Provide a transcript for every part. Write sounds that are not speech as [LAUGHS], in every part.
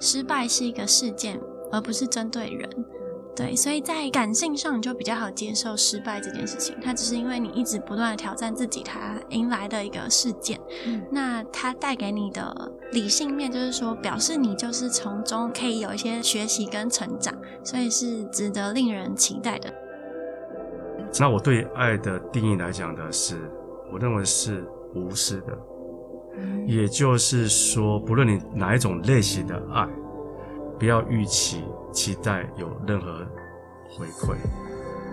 失败是一个事件，而不是针对人。对，所以在感性上你就比较好接受失败这件事情，它只是因为你一直不断的挑战自己，它迎来的一个事件。嗯那它带给你的理性面，就是说表示你就是从中可以有一些学习跟成长，所以是值得令人期待的。那我对爱的定义来讲的是，我认为是无私的，也就是说，不论你哪一种类型的爱，不要预期期待有任何回馈。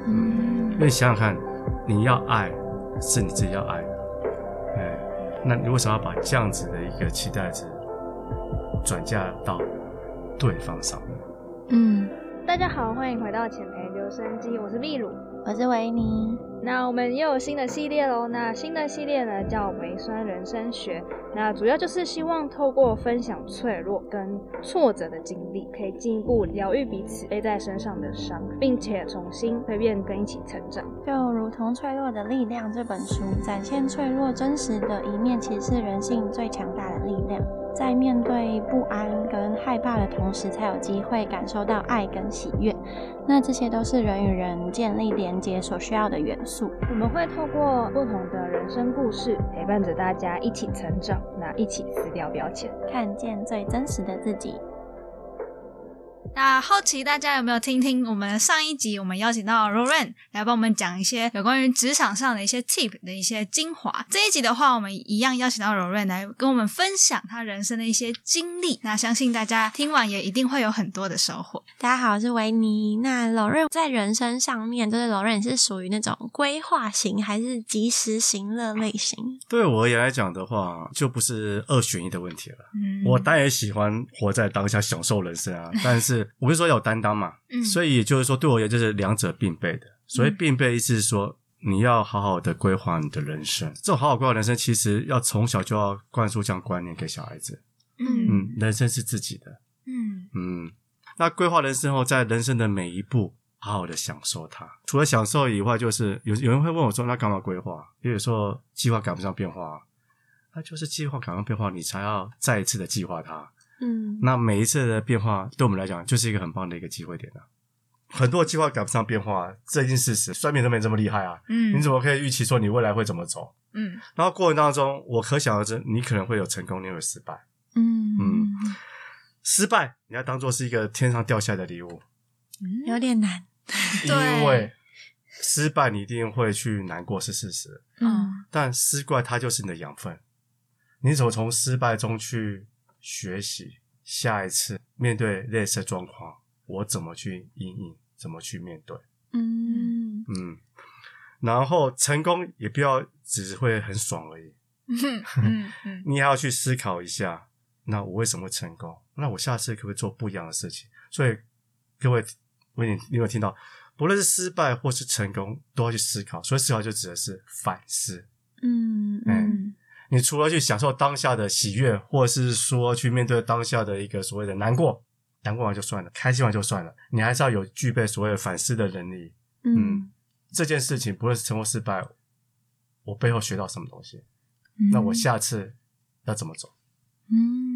嗯因为想想看，你要爱是你自己要爱的，哎，那你为什么要把这样子的一个期待值转嫁到对方上面？嗯，大家好，欢迎回到浅培留声机，我是秘鲁。我是维尼。那我们又有新的系列喽。那新的系列呢叫维酸人生学。那主要就是希望透过分享脆弱跟挫折的经历，可以进一步疗愈彼此背在身上的伤，并且重新蜕变跟一起成长。就如同《脆弱的力量》这本书展现脆弱真实的一面，其实是人性最强大的力量。在面对不安跟害怕的同时，才有机会感受到爱跟喜悦。那这些都是人与人建立连接所需要的元素。我们会透过不同的人生故事，陪伴着大家一起成长，那一起撕掉标签。看见最真实的自己。那好奇大家有没有听听我们上一集，我们邀请到 Roran 来帮我们讲一些有关于职场上的一些 tip 的一些精华。这一集的话，我们一样邀请到 Roran 来跟我们分享他人生的一些经历。那相信大家听完也一定会有很多的收获。大家好，我是维尼。那柔润在人生上面，就是柔润是属于那种规划型还是及时行乐类型？对我而言来讲的话，就不是二选一的问题了。嗯我当然也喜欢活在当下，享受人生啊。[LAUGHS] 但是我不是说有担当嘛，嗯所以也就是说，对我而言，就是两者并备的。所谓并备，意思是说，你要好好的规划你的人生。这种好好规划人生，其实要从小就要灌输这样观念给小孩子。嗯嗯，人生是自己的。嗯嗯，那规划人生后，在人生的每一步，好好的享受它。除了享受以外，就是有有人会问我说：“那干嘛规划？”因为有时候计划赶不上变化，那就是计划赶不上变化，你才要再一次的计划它。嗯，那每一次的变化，对我们来讲，就是一个很棒的一个机会点啊。很多计划赶不上变化，这已经事实。算命都没这么厉害啊！嗯你怎么可以预期说你未来会怎么走？嗯然后过程当中，我可想而知，你可能会有成功，你也会有失败。嗯嗯失败，你要当做是一个天上掉下来的礼物，有点难。对因为失败你一定会去难过是事实，嗯但失败它就是你的养分。你怎么从失败中去学习？下一次面对类似的状况，我怎么去应应？怎么去面对？嗯嗯，然后成功也不要只会很爽而已，嗯嗯嗯 [LAUGHS] 你还要去思考一下，那我为什么会成功？那我下次可不可以做不一样的事情？所以各位，我你你有没有听到？不论是失败或是成功，都要去思考。所以思考就指的是反思。嗯嗯你除了去享受当下的喜悦，或是说去面对当下的一个所谓的难过，难过完就算了，开心完就算了，你还是要有具备所谓的反思的能力。嗯，这件事情不论是成功失败，我背后学到什么东西？那我下次要怎么走？嗯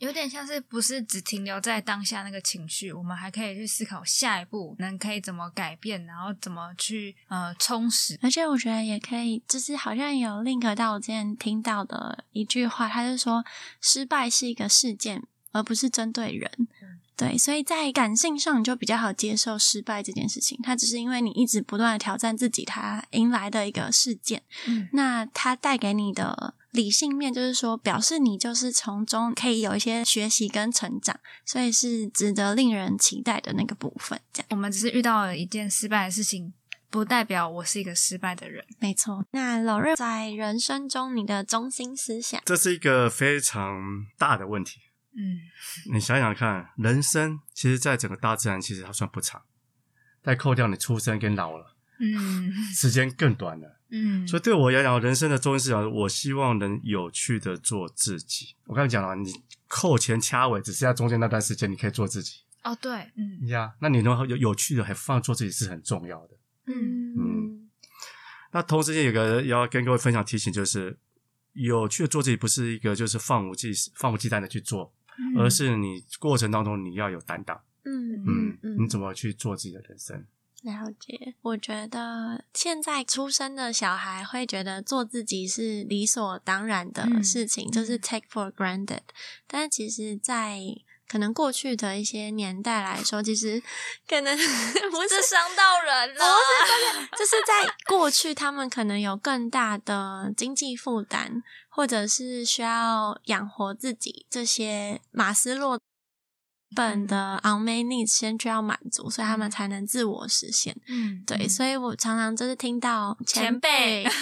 有点像是不是只停留在当下那个情绪，我们还可以去思考下一步能可以怎么改变，然后怎么去呃充实。而且我觉得也可以，就是好像有 link 到我之前听到的一句话，他就说失败是一个事件，而不是针对人。对，所以在感性上你就比较好接受失败这件事情，它只是因为你一直不断的挑战自己，它迎来的一个事件。嗯那它带给你的理性面，就是说表示你就是从中可以有一些学习跟成长，所以是值得令人期待的那个部分。这样我们只是遇到了一件失败的事情，不代表我是一个失败的人。没错。那老瑞在人生中你的中心思想，这是一个非常大的问题。嗯你想想看，人生其实在整个大自然其实它算不长，再扣掉你出生跟老了，嗯时间更短了。嗯，所以对我来讲，人生的中心思想，我希望能有趣的做自己。我刚才讲了，你扣前掐尾，只剩下中间那段时间，你可以做自己哦对，嗯呀。那你能有有趣的还放做自己是很重要的。嗯嗯那同时间有个要跟各位分享提醒，就是有趣的做自己，不是一个就是放无忌放无忌惮的去做，嗯而是你过程当中你要有担当，嗯嗯嗯，嗯，你怎么去做自己的人生？了解，我觉得现在出生的小孩会觉得做自己是理所当然的嗯事情，就是 take for granted。但是其实，在可能过去的一些年代来说，其实可能 [LAUGHS] 不是伤到人了。就是在过去，他们可能有更大的经济负担，或者是需要养活自己，这些马斯洛本的 on main needs 先需要满足，所以他们才能自我实现。嗯，对，所以我常常就是听到前辈 [LAUGHS]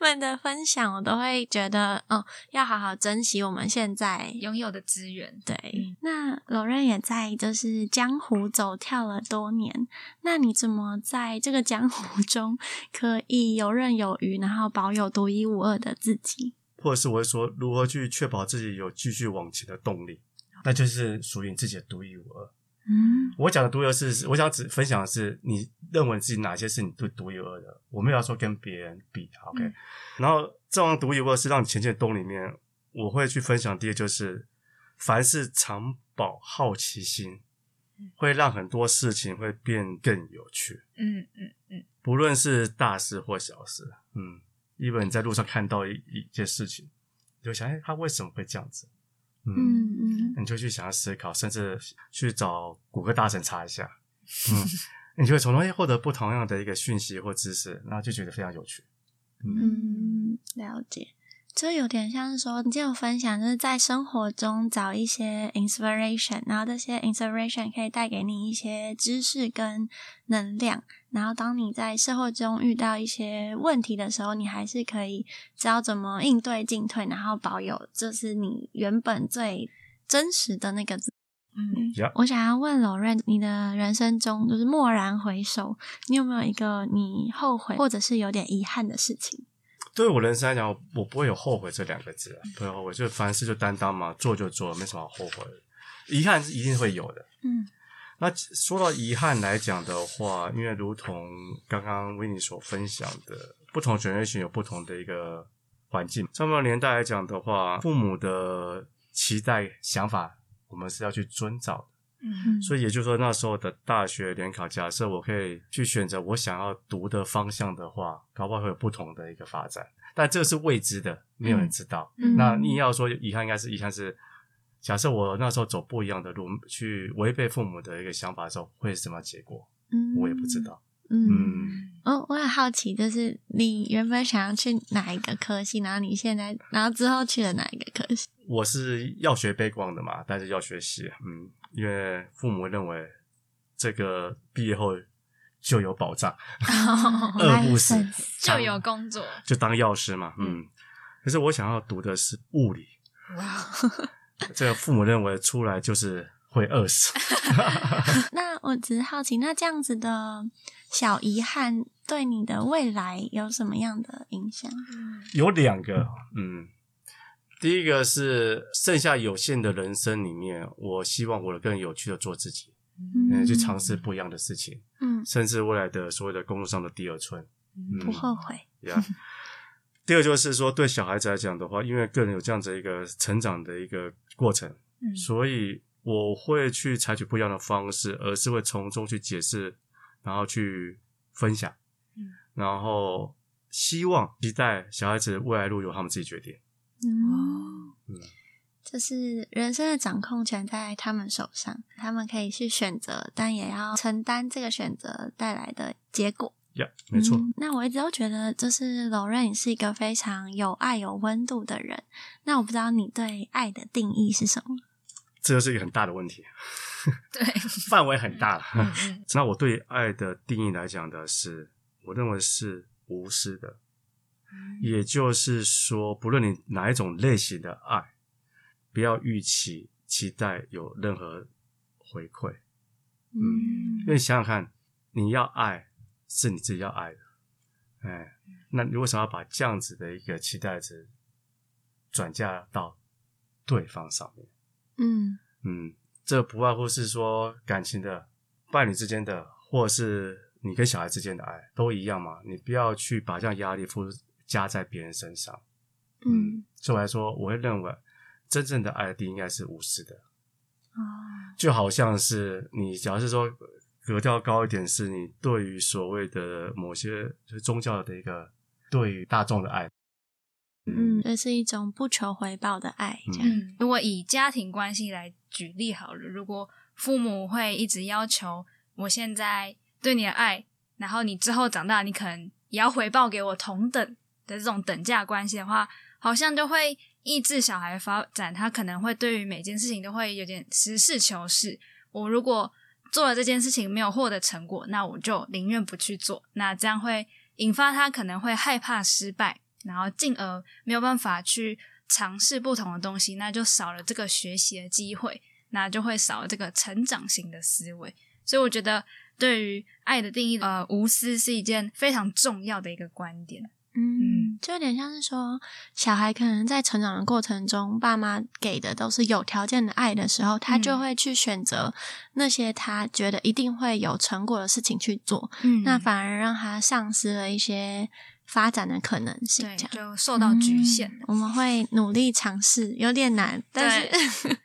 们的分享，我都会觉得，哦，要好好珍惜我们现在。拥有的资源。对，嗯那老任也在就是江湖走跳了多年，那你怎么在这个江湖中可以游刃有余，然后保有独一无二的自己？或者是我会说如何去确保自己有继续往前的动力，那就是属于你自己的独一无二。嗯。我讲的独一无二是，我想只分享的是你认为自己哪些是你独独一无二的，我没有要说跟别人比，OK、嗯。然后这种独一无二是让你前进的动力里面，我会去分享第一就是，凡事常保好奇心，会让很多事情会变更有趣，嗯嗯嗯，不论是大事或小事，嗯，因为你在路上看到一一件事情，你就想，哎，他为什么会这样子？嗯嗯你就去想要思考，甚至去找谷歌大神查一下，嗯，你就会从中哎获得不同样的一个讯息或知识，然后就觉得非常有趣。嗯，了解。就有点像是说，你今天有分享，就是在生活中找一些 inspiration，然后这些 inspiration 可以带给你一些知识跟能量，然后当你在社会中遇到一些问题的时候，你还是可以知道怎么应对进退，然后保有就是你原本最真实的那个嗯，Yeah。我想要问老任，你的人生中就是蓦然回首，你有没有一个你后悔或者是有点遗憾的事情？对我人生来讲，我不会有后悔这两个字啊，不会后悔，就凡事就担当嘛，做就做，没什么好后悔的。遗憾是一定会有的。嗯那说到遗憾来讲的话，因为如同刚刚维尼所分享的，不同 generation 有不同的一个环境。上个年代来讲的话，父母的期待想法，我们是要去遵照的。嗯，所以也就是说，那时候的大学联考，假设我可以去选择我想要读的方向的话，搞不好会有不同的一个发展。但这个是未知的，没有人知道。嗯那你要说遗憾，应该是遗憾是，假设我那时候走不一样的路，去违背父母的一个想法的时候，会是什么结果？嗯我也不知。道。嗯，嗯，哦，我很好奇，就是你原本想要去哪一个科系，然后你现在，然后之后去了哪一个科系？我是要学背光的嘛，但是要学习，嗯，因为父母认为这个毕业后就有保障，[LAUGHS] 饿不死就有工作。就当药师嘛，嗯。可是我想要读的是物理，哇，这个父母认为出来就是会饿死。[LAUGHS] [LAUGHS] 那我只是好奇，那这样子的小遗憾对你的未来有什么样的影响？有两个，嗯，第一个是剩下有限的人生里面，我希望我更有趣的做自己，嗯，去尝试不一样的事情，嗯，甚至未来的所谓的工作上的第二春，嗯，不后悔。呀。第二就是说，对小孩子来讲的话，因为个人有这样子一个成长的一个过程，嗯所以我会去采取不一样的方式，而是会从中去解释，然后去分享，嗯然后希望期待小孩子未来路由他们自己决定。嗯，嗯，就是人生的掌控权在他们手上，他们可以去选择，但也要承担这个选择带来的结果。呀、没错，嗯那我一直都觉得，就是柔润，你是一个非常有爱、有温度的人。那我不知道你对爱的定义是什么？这就是一个很大的问题，[LAUGHS] 对，[LAUGHS] 范围很大。[LAUGHS] 那我对爱的定义来讲的是，我认为是无私的，也就是说，不论你哪一种类型的爱，不要预期期待有任何回馈。嗯因为想想看，你要爱是你自己要爱的，哎，那你为什么要把这样子的一个期待值转嫁到对方上面？嗯嗯，这不外乎是说感情的、伴侣之间的，或者是你跟小孩之间的爱，都一样嘛。你不要去把这样压力付加在别人身上。嗯。所以我来说，我会认为真正的爱的应该是无私的，哦，就好像是你，假如是说格调高一点，是你对于所谓的某些就是宗教的一个对于大众的爱，嗯，这是一种不求回报的爱，这样。嗯，如果以家庭关系来举例好了，如果父母会一直要求我现在对你的爱，然后你之后长大，你可能也要回报给我同等的这种等价关系的话，好像就会抑制小孩发展。他可能会对于每件事情都会有点实事求是。我如果做了这件事情没有获得成果，那我就宁愿不去做。那这样会引发他可能会害怕失败，然后进而没有办法去尝试不同的东西，那就少了这个学习的机会，那就会少了这个成长型的思维。所以我觉得，对于爱的定义，呃，无私是一件非常重要的一个观点。嗯，就有点像是说，小孩可能在成长的过程中，爸妈给的都是有条件的爱的时候，他就会去选择那些他觉得一定会有成果的事情去做，嗯。那反而让他丧失了一些发展的可能性。对就受到局限嗯我们会努力尝试，有点难，但是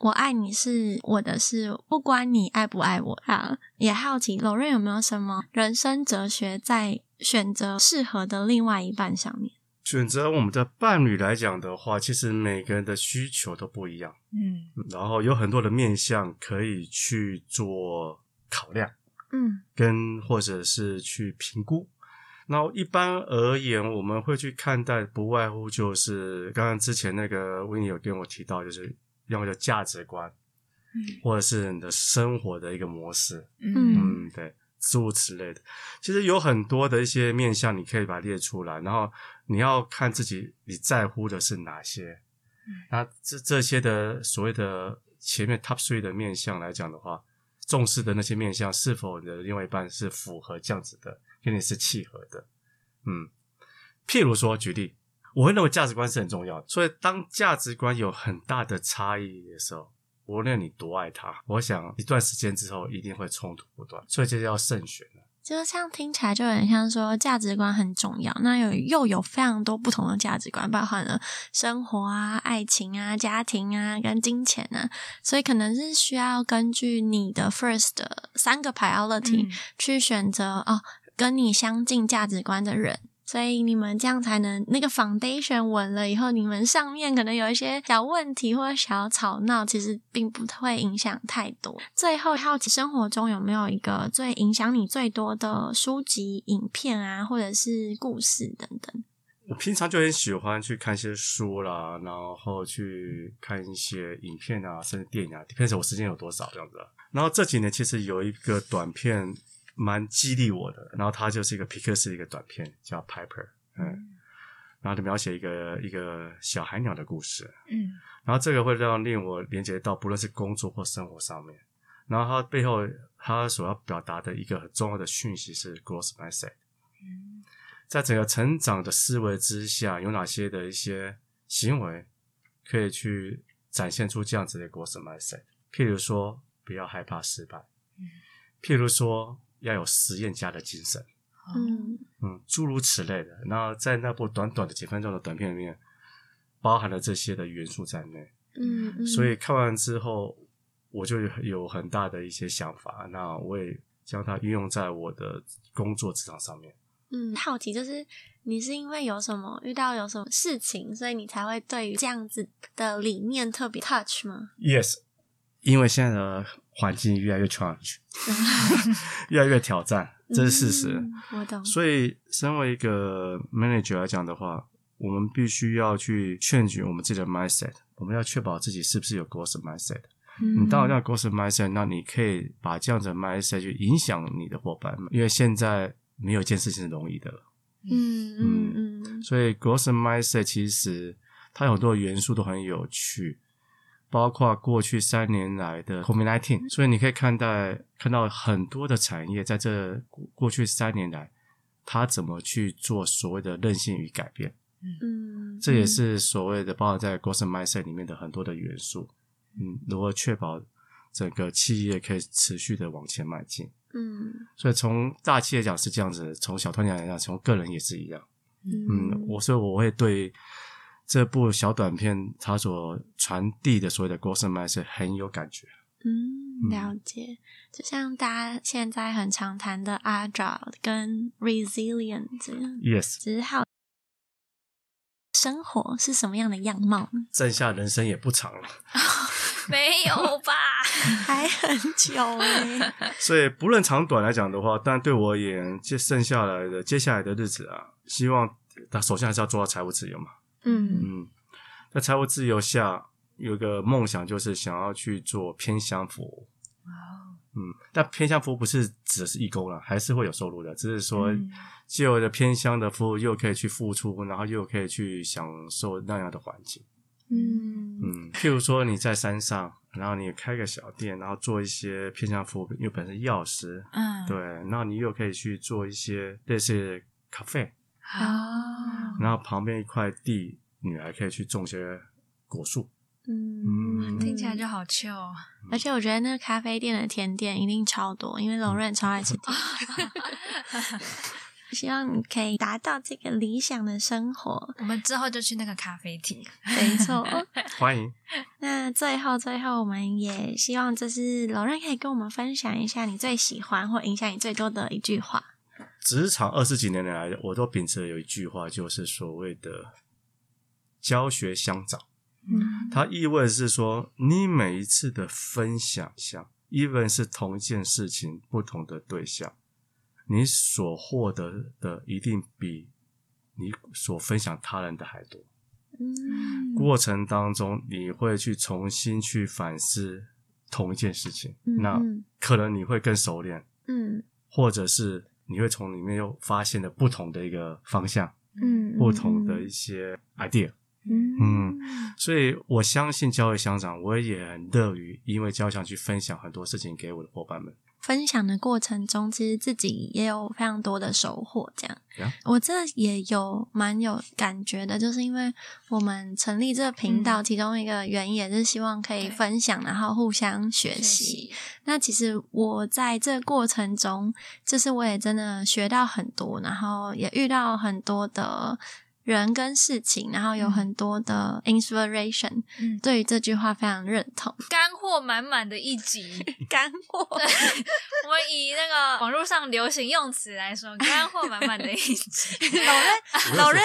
我爱你是我的事，不关你爱不爱我。好，也好奇罗瑞有没有什么人生哲学在选择适合的另外一半上面？选择我们的伴侣来讲的话，其实每个人的需求都不一样，嗯然后有很多的面向可以去做考量。嗯跟或者是去评估。然后一般而言，我们会去看待，不外乎就是刚刚之前那个维尼有跟我提到，就是要么就价值观，嗯或者是你的生活的一个模式，嗯嗯，对，诸如此类的。其实有很多的一些面向，你可以把它列出来，然后你要看自己你在乎的是哪些。那这这些的所谓的前面 top three 的面向来讲的话，重视的那些面向是否你的另外一半是符合这样子的，跟你是契合的。嗯，譬如说举例，我会认为价值观是很重要的，所以当价值观有很大的差异的时候，无论你多爱他，我想一段时间之后一定会冲突不断，所以这就要慎选了。就像听起来就很像说价值观很重要，那有又有非常多不同的价值观，包含了生活啊、爱情啊、家庭啊跟金钱啊，所以可能是需要根据你的 first 的三个 priority、嗯去选择哦跟你相近价值观的人。所以你们这样才能那个 foundation 稳了以后，你们上面可能有一些小问题或者小吵闹，其实并不会影响太多。最后，好奇生活中有没有一个最影响你最多的书籍、影片啊，或者是故事等等？我平常就很喜欢去看一些书啦，然后去看一些影片啊，甚至电影啊，看着我时间有多少这样子。然后这几年其实有一个短片蛮激励我的，然后它就是一个皮克斯的一个短片，叫《Piper》，嗯，然后就描写一个一个小海鸟的故事，嗯。然后这个会让令我连接到不论是工作或生活上面，然后它背后它所要表达的一个很重要的讯息是 growth mindset。嗯。在整个成长的思维之下，有哪些的一些行为可以去展现出这样子的 growth mindset？譬如说，不要害怕失败；嗯。譬如说，要有实验家的精神。嗯嗯，诸如此类的。那在那部短短的几分钟的短片里面，包含了这些的元素在内。嗯嗯，所以看完之后，我就有很大的一些想法。那我也将它运用在我的工作职场上面。嗯，好奇就是你是因为有什么遇到有什么事情，所以你才会对于这样子的理念特别 touch 吗？Yes，因为现在的环境越来越 challenge，[LAUGHS] 越来越挑战，这是事实。嗯我懂。所以，身为一个 manager 来讲的话，我们必须要去劝举我们自己的 mindset，我们要确保自己是不是有 growth mindset。嗯你当然要 growth mindset，那你可以把这样子的 mindset 去影响你的伙伴们，因为现在没有一件事情是容易的了。嗯嗯嗯所以 growth mindset 其实它有很多元素都很有趣，包括过去三年来的 COVID-19，所以你可以看待看到很多的产业在这过过去三年来，它怎么去做所谓的韧性与改变，嗯，这也是所谓的包含在 growth mindset 里面的很多的元素。嗯，如何确保整个企业可以持续的往前迈进？嗯所以从大企业讲是这样子，从小团体来讲，从个人也是一样。嗯嗯，我所以我会对这部小短片它所传递的所谓的 g o s m a 是很有感觉。嗯，了解。就像大家现在很常谈的 agile 跟 resilient 这样。Yes，只是好，生活是什么样的样貌呢？剩下人生也不长了，[LAUGHS] 没有吧？[LAUGHS] 还很久哎。[LAUGHS] 所以不论长短来讲的话，但对我而言，接剩下来的接下来的日子啊，希望他首先还是要做到财务自由嘛。嗯嗯，在财务自由下，有一个梦想就是想要去做偏向服务。嗯，但偏向服务不是指的是义工了，还是会有收入的，只是说嗯既有的偏向的服务，又可以去付出，然后又可以去享受那样的环境。嗯嗯，譬如说你在山上，然后你开个小店，然后做一些偏向服务，因为本身药师，嗯，对，然后你又可以去做一些类似咖啡，好，然后旁边一块地，你还可以去种些果树。嗯，听起来就好 chill 哦。而且我觉得那个咖啡店的甜点一定超多，因为龙润超爱吃甜。[LAUGHS] 希望你可以达到这个理想的生活。我们之后就去那个咖啡厅。没错。[LAUGHS] 欢迎，那最后，最后，我们也希望就是龙润可以跟我们分享一下你最喜欢或影响你最多的一句话。职场二十几年来，我都秉持有一句话，就是所谓的教学相长。嗯它意味是说，你每一次的分享项，even 是同一件事情，不同的对象，你所获得的一定比你所分享他人的还多。嗯过程当中，你会去重新去反思同一件事情，嗯那嗯可能你会更熟练，嗯或者是你会从里面又发现了不同的一个方向，嗯，不同的一些 idea。嗯嗯所以我相信教会乡长，我也很乐于因为交响去分享很多事情给我的伙伴们。分享的过程中，其实自己也有非常多的收获。这样呀我这也有蛮有感觉的，就是因为我们成立这个频道，其中一个原因也是希望可以分享，然后互相学学习。习，那其实我在这个过程中，就是我也真的学到很多，然后也遇到很多的人跟事情，然后有嗯很多的 inspiration。嗯，对于这句话非常认同，干货满满的一集。[LAUGHS] 干货。对我们以那个网络上流行用词来说，干货满满的一集，老任老任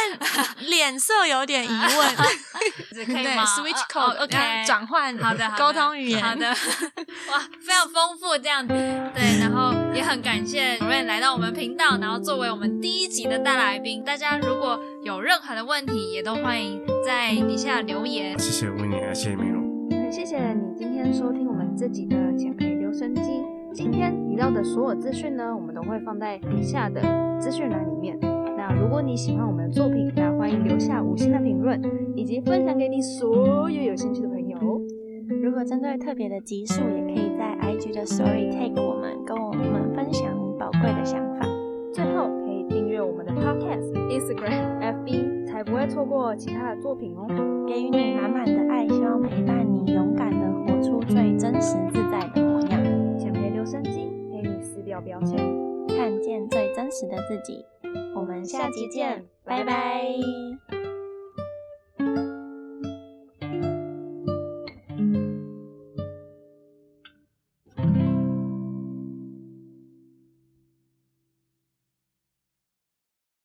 脸色有点疑问，[LAUGHS] 对可以吗，switch 哦 code、哦 OK，转换，好的沟通语言，好的，哇，非常丰富这样子。对，然后也很感谢 Rain 来到我们频道，然后作为我们第一集的大来宾。大家如果有任何的问题，也都欢迎在底下留言。谢谢维尼，还谢谢美龙。很谢谢你今天收听我们这集的减肥留声机。今天提到的所有资讯呢，我们都会放在底下的资讯栏里面。那如果你喜欢我们的作品，那欢迎留下五星的评论，以及分享给你所有有兴趣的朋友。如果针对特别的集数，也可以在 IG 的 Story tag 我们，贵的想法。最后可以订阅我们的 Podcast、Instagram、FB，才不会错过其他的作品哦。给予你满满的爱，希望陪伴你勇敢的活出最真实自在的模样，浅培留声机陪你撕掉标签。看见最真实的自己。我们下期见，拜拜